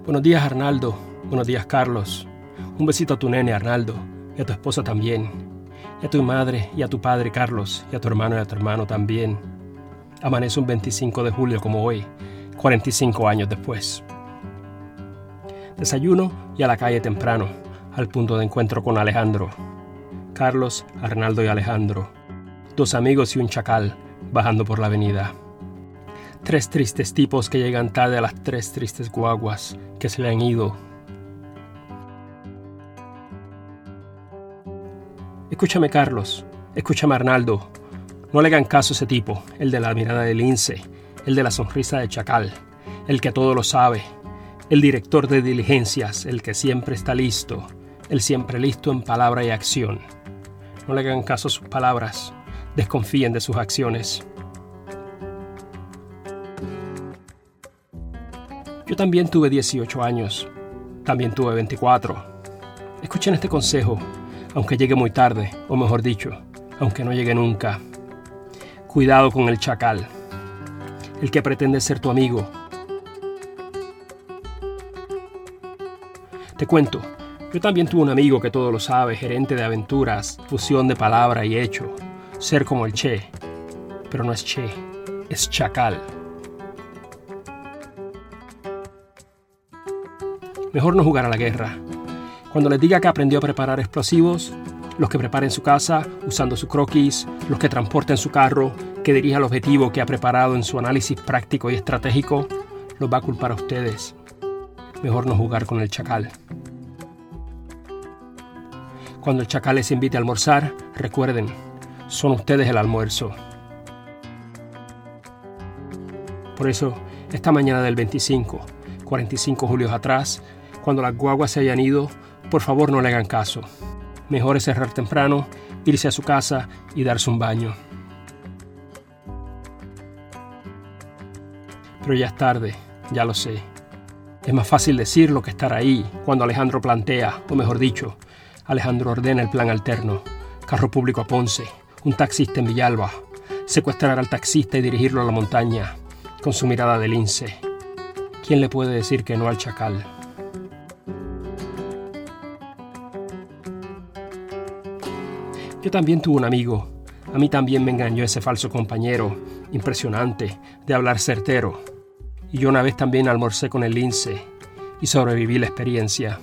Buenos días Arnaldo, buenos días Carlos. Un besito a tu nene Arnaldo y a tu esposa también. Y a tu madre y a tu padre Carlos y a tu hermano y a tu hermano también. Amanece un 25 de julio como hoy, 45 años después. Desayuno y a la calle temprano, al punto de encuentro con Alejandro. Carlos, Arnaldo y Alejandro. Dos amigos y un chacal bajando por la avenida. Tres tristes tipos que llegan tarde a las tres tristes guaguas que se le han ido. Escúchame Carlos, escúchame Arnaldo. No le hagan caso a ese tipo, el de la mirada de lince, el de la sonrisa de chacal, el que todo lo sabe, el director de diligencias, el que siempre está listo, el siempre listo en palabra y acción. No le hagan caso a sus palabras, desconfíen de sus acciones. Yo también tuve 18 años, también tuve 24. Escuchen este consejo, aunque llegue muy tarde, o mejor dicho, aunque no llegue nunca. Cuidado con el chacal, el que pretende ser tu amigo. Te cuento, yo también tuve un amigo que todo lo sabe, gerente de aventuras, fusión de palabra y hecho, ser como el Che, pero no es Che, es chacal. Mejor no jugar a la guerra. Cuando les diga que aprendió a preparar explosivos, los que preparen su casa usando su croquis, los que transporten su carro, que dirija el objetivo que ha preparado en su análisis práctico y estratégico, los va a culpar a ustedes. Mejor no jugar con el chacal. Cuando el chacal les invite a almorzar, recuerden, son ustedes el almuerzo. Por eso, esta mañana del 25, 45 julios atrás, cuando las guaguas se hayan ido, por favor no le hagan caso. Mejor es cerrar temprano, irse a su casa y darse un baño. Pero ya es tarde, ya lo sé. Es más fácil decirlo que estar ahí cuando Alejandro plantea, o mejor dicho, Alejandro ordena el plan alterno. Carro público a Ponce, un taxista en Villalba, secuestrar al taxista y dirigirlo a la montaña, con su mirada de lince. ¿Quién le puede decir que no al chacal? Yo también tuve un amigo. A mí también me engañó ese falso compañero, impresionante, de hablar certero. Y yo una vez también almorcé con el lince y sobreviví la experiencia.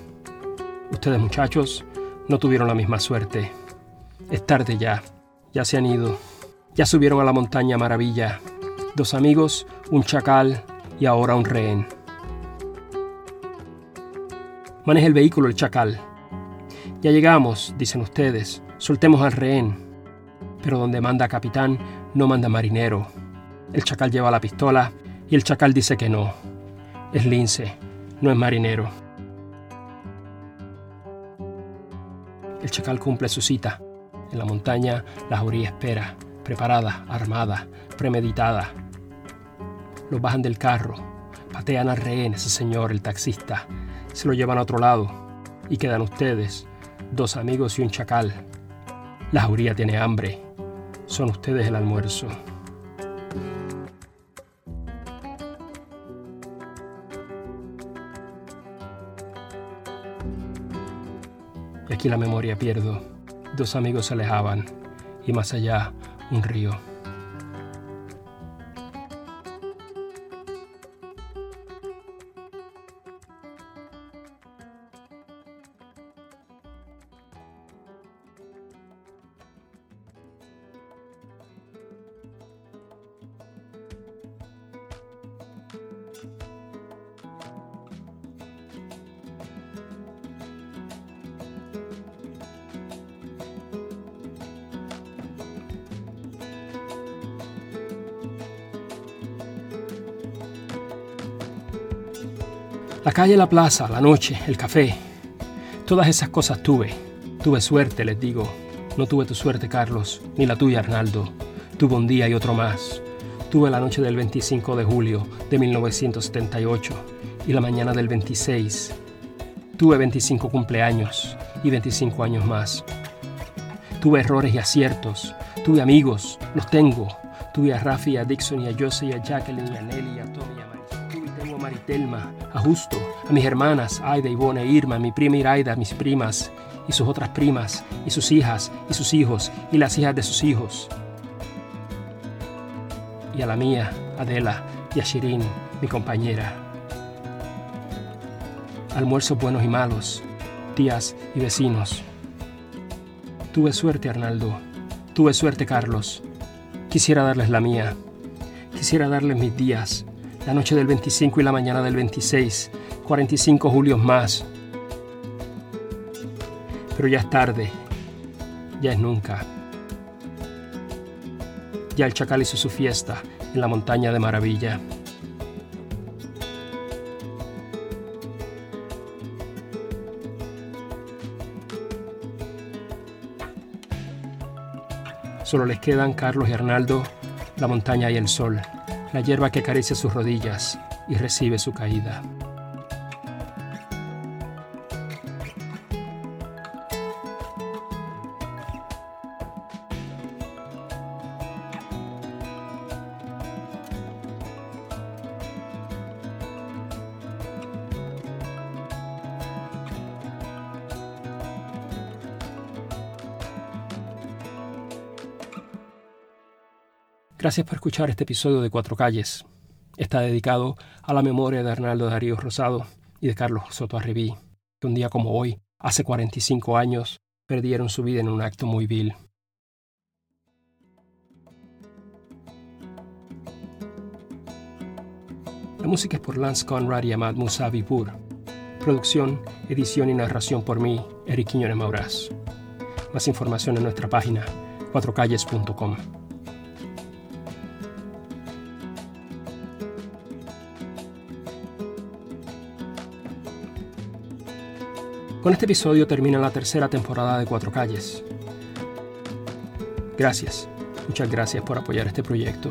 Ustedes muchachos no tuvieron la misma suerte. Es tarde ya, ya se han ido. Ya subieron a la montaña maravilla. Dos amigos, un chacal y ahora un rehén. Maneja el vehículo el chacal. Ya llegamos, dicen ustedes. Soltemos al rehén. Pero donde manda capitán, no manda marinero. El chacal lleva la pistola y el chacal dice que no. Es lince, no es marinero. El chacal cumple su cita. En la montaña, la jauría espera, preparada, armada, premeditada. Los bajan del carro, patean al rehén, ese señor, el taxista. Se lo llevan a otro lado y quedan ustedes, dos amigos y un chacal, la jauría tiene hambre. Son ustedes el almuerzo. Y aquí la memoria pierdo. Dos amigos se alejaban y más allá un río. La calle, la plaza, la noche, el café. Todas esas cosas tuve. Tuve suerte, les digo. No tuve tu suerte, Carlos, ni la tuya, Arnaldo. Tuve un día y otro más. Tuve la noche del 25 de julio de 1978 y la mañana del 26. Tuve 25 cumpleaños y 25 años más. Tuve errores y aciertos. Tuve amigos, los tengo. Tuve a Rafi, a Dixon y a Jose a Jacqueline y a Nelly a Tommy a Telma, a Justo, a mis hermanas, Aida, Ivone, Irma, mi prima Iraida, mis primas, y sus otras primas, y sus hijas, y sus hijos, y las hijas de sus hijos. Y a la mía, Adela, y a Shirin, mi compañera. Almuerzos buenos y malos, tías y vecinos. Tuve suerte, Arnaldo. Tuve suerte, Carlos. Quisiera darles la mía. Quisiera darles mis días, la noche del 25 y la mañana del 26, 45 julios más. Pero ya es tarde, ya es nunca. Ya el chacal hizo su fiesta en la montaña de maravilla. Solo les quedan Carlos y Arnaldo, la montaña y el sol la hierba que acaricia sus rodillas y recibe su caída. Gracias por escuchar este episodio de Cuatro Calles. Está dedicado a la memoria de Arnaldo Darío Rosado y de Carlos Soto Arribí, que un día como hoy, hace 45 años, perdieron su vida en un acto muy vil. La música es por Lance Conrad y Ahmad Musavi Pur. Producción, edición y narración por mí, Eric Quiñones Maurás. Más información en nuestra página, cuatrocalles.com. Con este episodio termina la tercera temporada de Cuatro Calles. Gracias, muchas gracias por apoyar este proyecto.